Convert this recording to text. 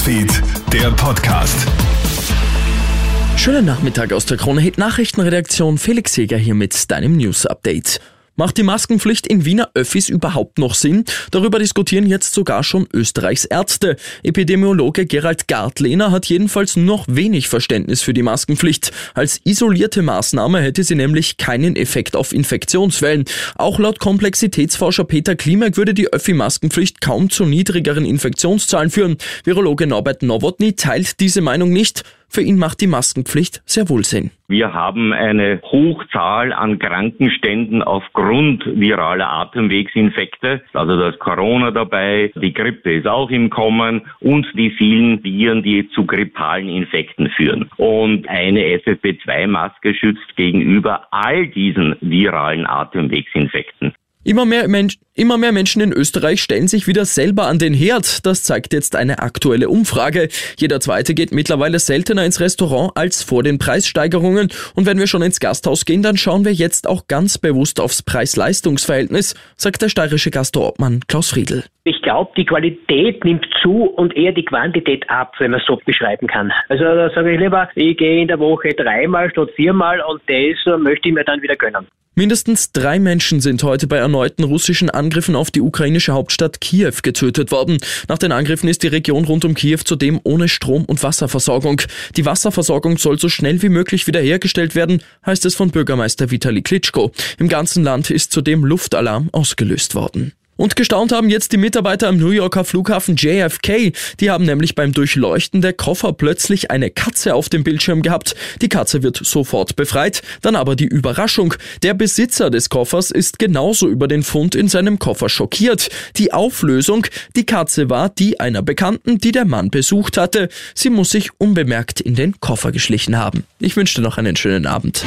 Newsfeed, der Podcast. Schönen Nachmittag aus der Krone Hit Nachrichtenredaktion. Felix Jäger hier mit deinem News Update. Macht die Maskenpflicht in Wiener Öffis überhaupt noch Sinn? Darüber diskutieren jetzt sogar schon Österreichs Ärzte. Epidemiologe Gerald Gartlehner hat jedenfalls noch wenig Verständnis für die Maskenpflicht. Als isolierte Maßnahme hätte sie nämlich keinen Effekt auf Infektionswellen. Auch laut Komplexitätsforscher Peter Klimek würde die Öffi-Maskenpflicht kaum zu niedrigeren Infektionszahlen führen. Virologe Norbert Nowotny teilt diese Meinung nicht. Für ihn macht die Maskenpflicht sehr wohl Sinn. Wir haben eine Hochzahl an Krankenständen aufgrund viraler Atemwegsinfekte. Also da ist Corona dabei, die Grippe ist auch im Kommen und die vielen Viren, die zu grippalen Infekten führen. Und eine FFP2-Maske schützt gegenüber all diesen viralen Atemwegsinfekten. Immer mehr, immer mehr Menschen in Österreich stellen sich wieder selber an den Herd. Das zeigt jetzt eine aktuelle Umfrage. Jeder Zweite geht mittlerweile seltener ins Restaurant als vor den Preissteigerungen. Und wenn wir schon ins Gasthaus gehen, dann schauen wir jetzt auch ganz bewusst aufs Preis-Leistungs-Verhältnis, sagt der steirische Gastroobmann Klaus Friedl. Ich glaube, die Qualität nimmt zu und eher die Quantität ab, wenn man es so beschreiben kann. Also da sage ich lieber, ich gehe in der Woche dreimal statt viermal und das möchte ich mir dann wieder gönnen. Mindestens drei Menschen sind heute bei erneuten russischen Angriffen auf die ukrainische Hauptstadt Kiew getötet worden. Nach den Angriffen ist die Region rund um Kiew zudem ohne Strom- und Wasserversorgung. Die Wasserversorgung soll so schnell wie möglich wiederhergestellt werden, heißt es von Bürgermeister Vitali Klitschko. Im ganzen Land ist zudem Luftalarm ausgelöst worden. Und gestaunt haben jetzt die Mitarbeiter am New Yorker Flughafen JFK. Die haben nämlich beim Durchleuchten der Koffer plötzlich eine Katze auf dem Bildschirm gehabt. Die Katze wird sofort befreit. Dann aber die Überraschung. Der Besitzer des Koffers ist genauso über den Fund in seinem Koffer schockiert. Die Auflösung. Die Katze war die einer Bekannten, die der Mann besucht hatte. Sie muss sich unbemerkt in den Koffer geschlichen haben. Ich wünsche dir noch einen schönen Abend.